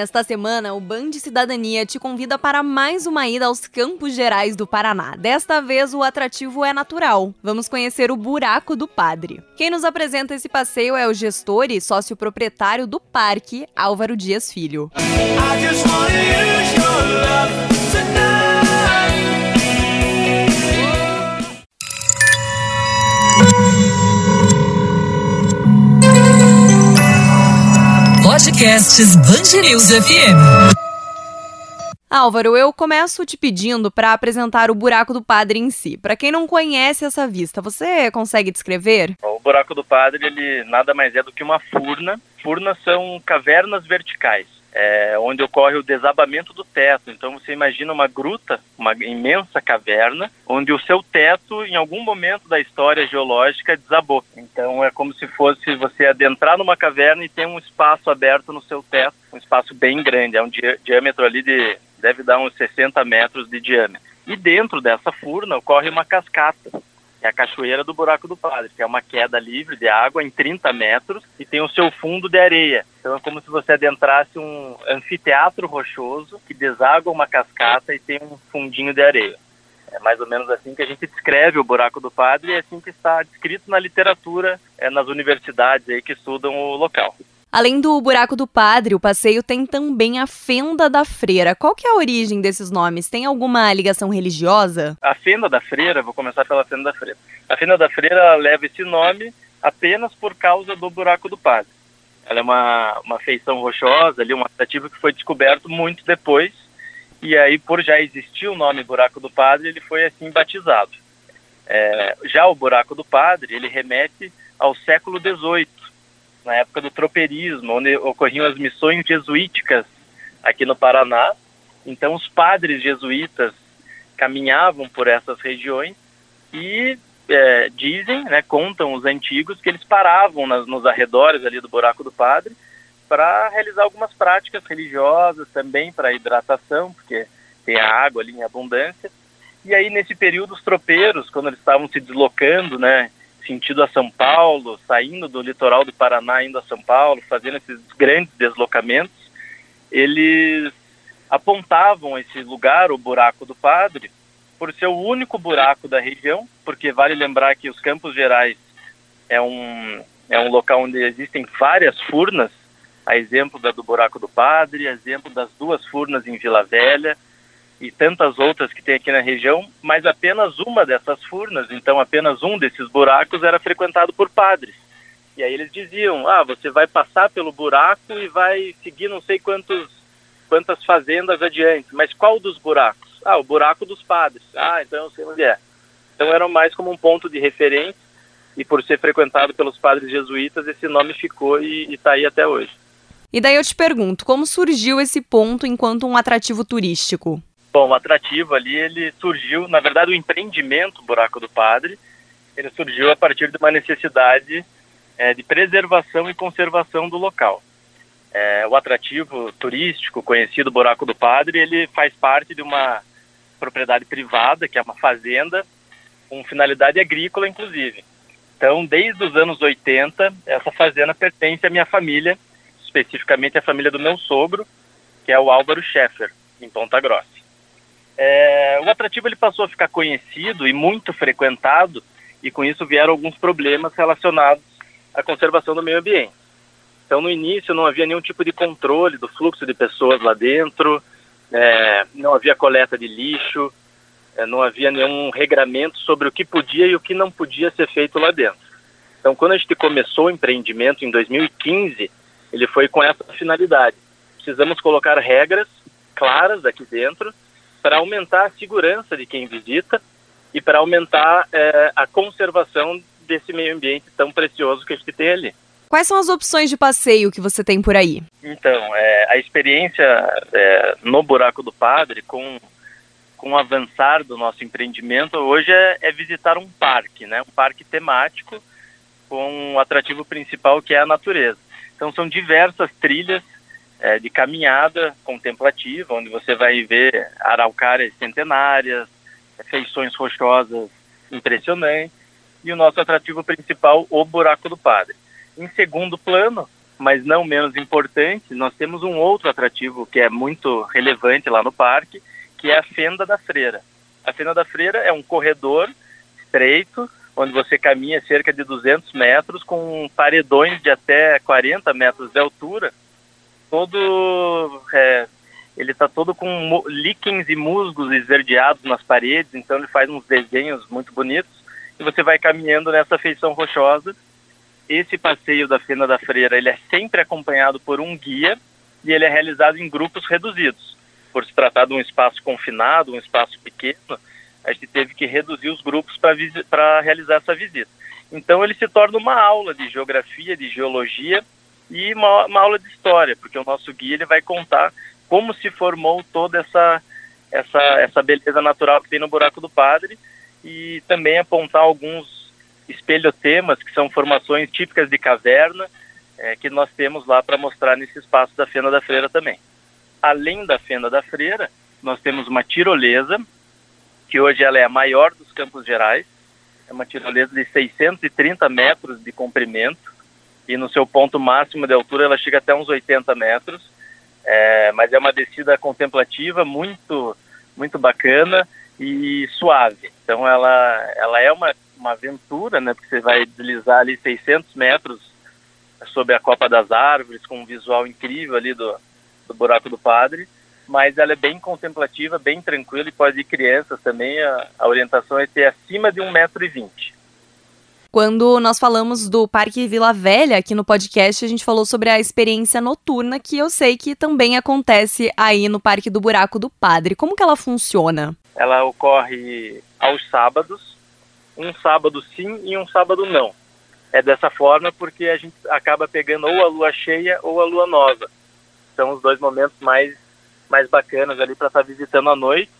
Nesta semana, o Band Cidadania te convida para mais uma ida aos Campos Gerais do Paraná. Desta vez, o atrativo é natural. Vamos conhecer o Buraco do Padre. Quem nos apresenta esse passeio é o gestor e sócio proprietário do parque, Álvaro Dias Filho. Podcasts Bangerils FM. Álvaro, eu começo te pedindo para apresentar o Buraco do Padre em si. Para quem não conhece essa vista, você consegue descrever? O Buraco do Padre, ele nada mais é do que uma furna. Furnas são cavernas verticais é, onde ocorre o desabamento do teto. Então você imagina uma gruta, uma imensa caverna, onde o seu teto, em algum momento da história geológica, desabou. Então é como se fosse você adentrar numa caverna e ter um espaço aberto no seu teto, um espaço bem grande, é um di diâmetro ali de deve dar uns 60 metros de diâmetro. E dentro dessa furna ocorre uma cascata é a Cachoeira do Buraco do Padre, que é uma queda livre de água em 30 metros e tem o seu fundo de areia. Então é como se você adentrasse um anfiteatro rochoso que deságua uma cascata e tem um fundinho de areia. É mais ou menos assim que a gente descreve o Buraco do Padre e é assim que está descrito na literatura, é, nas universidades aí que estudam o local. Além do Buraco do Padre, o passeio tem também a Fenda da Freira. Qual que é a origem desses nomes? Tem alguma ligação religiosa? A Fenda da Freira, vou começar pela Fenda da Freira. A Fenda da Freira leva esse nome apenas por causa do Buraco do Padre. Ela é uma, uma feição rochosa, ali, um atrativo que foi descoberto muito depois, e aí, por já existir o nome Buraco do Padre, ele foi assim batizado. É, já o Buraco do Padre, ele remete ao século XVIII, na época do tropeirismo, onde ocorriam as missões jesuíticas aqui no Paraná. Então, os padres jesuítas caminhavam por essas regiões e é, dizem, né, contam os antigos, que eles paravam nas, nos arredores ali do Buraco do Padre para realizar algumas práticas religiosas, também para hidratação, porque tem a água ali em abundância. E aí, nesse período, os tropeiros, quando eles estavam se deslocando, né, sentido a São Paulo, saindo do litoral do Paraná, indo a São Paulo, fazendo esses grandes deslocamentos, eles apontavam esse lugar, o Buraco do Padre, por ser o único buraco da região, porque vale lembrar que os Campos Gerais é um, é um local onde existem várias furnas, a exemplo da do Buraco do Padre, a exemplo das duas furnas em Vila Velha, e tantas outras que tem aqui na região, mas apenas uma dessas furnas, então apenas um desses buracos era frequentado por padres. E aí eles diziam: ah, você vai passar pelo buraco e vai seguir não sei quantos, quantas fazendas adiante, mas qual dos buracos? Ah, o buraco dos padres. Ah, então eu sei onde é. Então era mais como um ponto de referência e por ser frequentado pelos padres jesuítas, esse nome ficou e está aí até hoje. E daí eu te pergunto, como surgiu esse ponto enquanto um atrativo turístico? Bom, o atrativo ali, ele surgiu, na verdade, o empreendimento Buraco do Padre, ele surgiu a partir de uma necessidade é, de preservação e conservação do local. É, o atrativo turístico conhecido Buraco do Padre, ele faz parte de uma propriedade privada, que é uma fazenda, com finalidade agrícola, inclusive. Então, desde os anos 80, essa fazenda pertence à minha família, especificamente à família do meu sogro, que é o Álvaro Scheffer, em Ponta Grossa. É, o atrativo ele passou a ficar conhecido e muito frequentado, e com isso vieram alguns problemas relacionados à conservação do meio ambiente. Então, no início, não havia nenhum tipo de controle do fluxo de pessoas lá dentro, é, não havia coleta de lixo, é, não havia nenhum regramento sobre o que podia e o que não podia ser feito lá dentro. Então, quando a gente começou o empreendimento em 2015, ele foi com essa finalidade. Precisamos colocar regras claras aqui dentro para aumentar a segurança de quem visita e para aumentar é, a conservação desse meio ambiente tão precioso que a gente tem ali. Quais são as opções de passeio que você tem por aí? Então, é, a experiência é, no Buraco do Padre, com, com o avançar do nosso empreendimento, hoje é, é visitar um parque, né? um parque temático com o um atrativo principal que é a natureza. Então, são diversas trilhas é, de caminhada contemplativa, onde você vai ver araucárias centenárias, feições rochosas impressionantes, e o nosso atrativo principal, o Buraco do Padre. Em segundo plano, mas não menos importante, nós temos um outro atrativo que é muito relevante lá no parque, que é a Fenda da Freira. A Fenda da Freira é um corredor estreito, onde você caminha cerca de 200 metros com paredões de até 40 metros de altura, todo é, ele está todo com líquens e musgos esverdeados nas paredes, então ele faz uns desenhos muito bonitos e você vai caminhando nessa feição rochosa. Esse passeio da Fenda da Freira ele é sempre acompanhado por um guia e ele é realizado em grupos reduzidos. Por se tratar de um espaço confinado, um espaço pequeno, a gente teve que reduzir os grupos para realizar essa visita. Então ele se torna uma aula de geografia, de geologia e uma, uma, aula de história, porque o nosso guia ele vai contar como se formou toda essa, essa, essa beleza natural que tem no Buraco do Padre e também apontar alguns espelhotemas, que são formações típicas de caverna, é, que nós temos lá para mostrar nesse espaço da Fenda da Freira também. Além da Fenda da Freira, nós temos uma tirolesa, que hoje ela é a maior dos Campos Gerais, é uma tirolesa de 630 metros de comprimento, e no seu ponto máximo de altura ela chega até uns 80 metros, é, mas é uma descida contemplativa muito, muito bacana, e suave. Então ela, ela é uma, uma aventura, né? Porque você vai deslizar ali 600 metros sobre a copa das árvores, com um visual incrível ali do, do buraco do padre. Mas ela é bem contemplativa, bem tranquila e pode ir crianças também. A, a orientação é ter acima de 1,20m. Quando nós falamos do Parque Vila Velha aqui no podcast, a gente falou sobre a experiência noturna, que eu sei que também acontece aí no Parque do Buraco do Padre. Como que ela funciona? ela ocorre aos sábados, um sábado sim e um sábado não. É dessa forma porque a gente acaba pegando ou a lua cheia ou a lua nova. São os dois momentos mais, mais bacanas ali para estar tá visitando à noite.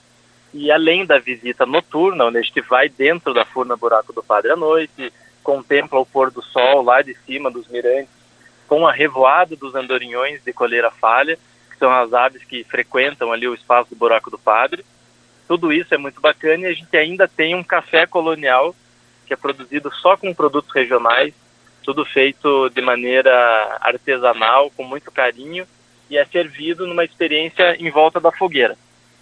E além da visita noturna, onde a gente vai dentro da furna Buraco do Padre à noite, contempla o pôr do sol lá de cima dos mirantes, com a revoada dos andorinhões de coleira falha, que são as aves que frequentam ali o espaço do Buraco do Padre tudo isso é muito bacana e a gente ainda tem um café colonial que é produzido só com produtos regionais, tudo feito de maneira artesanal, com muito carinho e é servido numa experiência em volta da fogueira.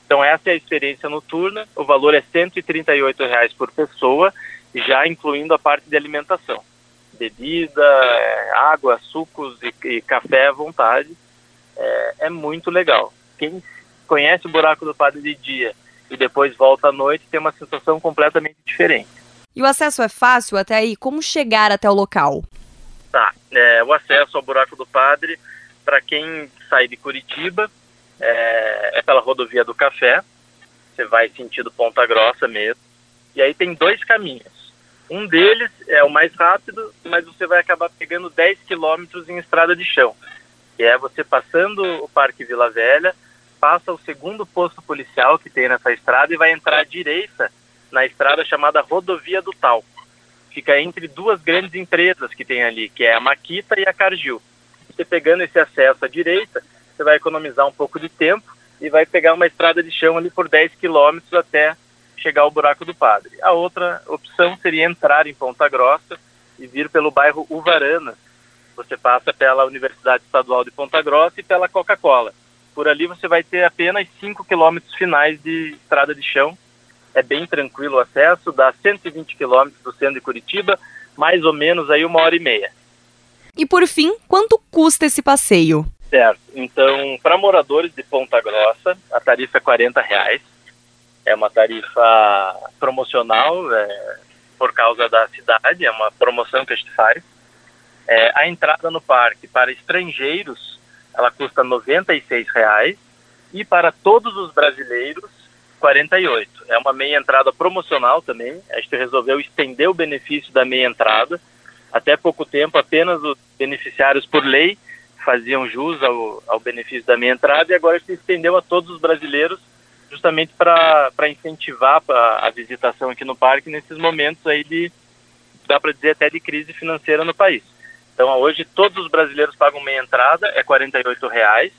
Então essa é a experiência noturna, o valor é 138 reais por pessoa, já incluindo a parte de alimentação. Bebida, é, água, sucos e, e café à vontade. É, é muito legal. Quem conhece o Buraco do Padre de dia e depois volta à noite, tem uma sensação completamente diferente. E o acesso é fácil até aí? Como chegar até o local? Tá, é, o acesso ao Buraco do Padre, para quem sai de Curitiba, é, é, pela rodovia do Café, você vai sentido Ponta Grossa mesmo, e aí tem dois caminhos. Um deles é o mais rápido, mas você vai acabar pegando 10 quilômetros em estrada de chão, que é você passando o Parque Vila Velha, passa o segundo posto policial que tem nessa estrada e vai entrar à direita na estrada chamada Rodovia do Talco. Fica entre duas grandes empresas que tem ali, que é a Maquita e a Cargill. Você pegando esse acesso à direita, você vai economizar um pouco de tempo e vai pegar uma estrada de chão ali por 10 quilômetros até chegar ao Buraco do Padre. A outra opção seria entrar em Ponta Grossa e vir pelo bairro Uvarana. Você passa pela Universidade Estadual de Ponta Grossa e pela Coca-Cola. Por ali você vai ter apenas 5 quilômetros finais de estrada de chão. É bem tranquilo o acesso, dá 120 quilômetros do centro de Curitiba, mais ou menos aí uma hora e meia. E por fim, quanto custa esse passeio? Certo. Então, para moradores de Ponta Grossa, a tarifa é 40 reais. É uma tarifa promocional é, por causa da cidade, é uma promoção que a gente faz. É, a entrada no parque para estrangeiros ela custa R$ 96,00 e para todos os brasileiros, 48. É uma meia entrada promocional também. A gente resolveu estender o benefício da meia entrada. Até pouco tempo, apenas os beneficiários por lei faziam jus ao, ao benefício da meia entrada e agora se estendeu a todos os brasileiros justamente para incentivar a, a visitação aqui no parque nesses momentos aí de, dá para dizer até de crise financeira no país. Então hoje todos os brasileiros pagam meia entrada, é R$ reais.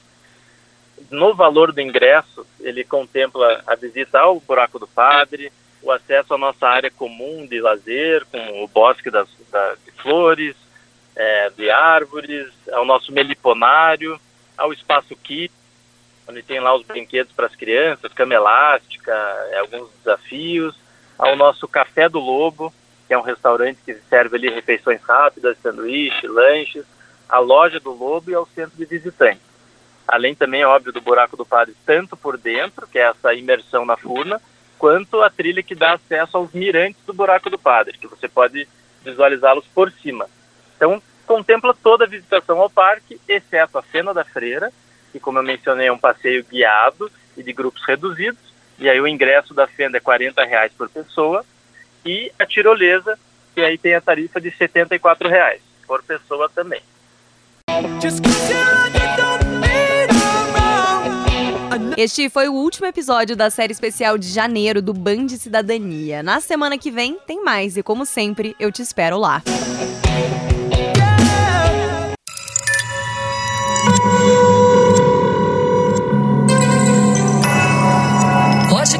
No valor do ingresso, ele contempla a visita ao Buraco do Padre, o acesso à nossa área comum de lazer, com o bosque das, das de flores, é, de árvores, ao nosso meliponário, ao espaço Kids, onde tem lá os brinquedos para as crianças, cama elástica, é, alguns desafios, ao nosso Café do Lobo, que é um restaurante que serve ali refeições rápidas, sanduíche, lanches, a loja do Lobo e ao centro de visitantes. Além também, óbvio, do Buraco do Padre, tanto por dentro, que é essa imersão na furna, quanto a trilha que dá acesso aos mirantes do Buraco do Padre, que você pode visualizá-los por cima. Então, contempla toda a visitação ao parque, exceto a Fena da Freira, que, como eu mencionei, é um passeio guiado e de grupos reduzidos, e aí o ingresso da Fenda é R$ reais por pessoa, e a tirolesa, que aí tem a tarifa de R$ reais por pessoa também. Este foi o último episódio da série especial de janeiro do Band Cidadania. Na semana que vem tem mais e, como sempre, eu te espero lá.